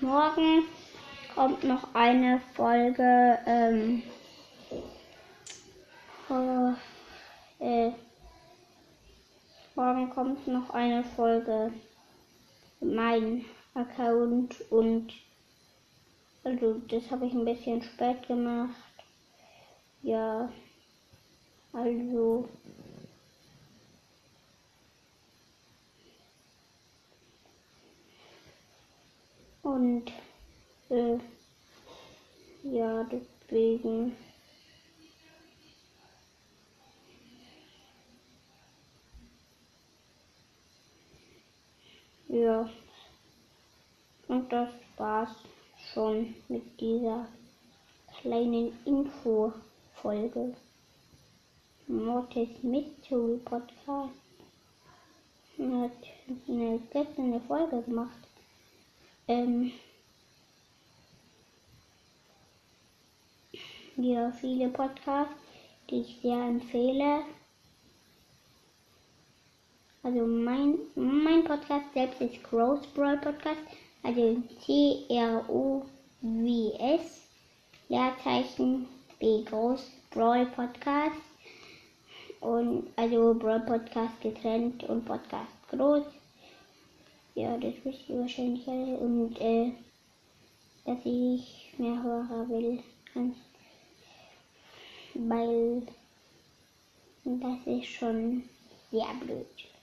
morgen kommt noch eine Folge. Ähm, äh, morgen kommt noch eine Folge. Mein Account und also das habe ich ein bisschen spät gemacht. Ja, also und äh, ja, deswegen ja und das war's schon mit dieser kleinen Info-Folge. Mortis Mystery Podcast hat eine, gestern eine Folge gemacht. Ähm, ja, viele Podcasts, die ich sehr empfehle. Also mein, mein Podcast selbst ist Gross Brawl Podcast also C-R-O-W-S, Leerzeichen B groß, Brawl Podcast. Und also Brawl Podcast getrennt und Podcast groß. Ja, das wisst ihr wahrscheinlich alle. Und äh, dass ich mehr Hörer will. Weil das ist schon sehr blöd.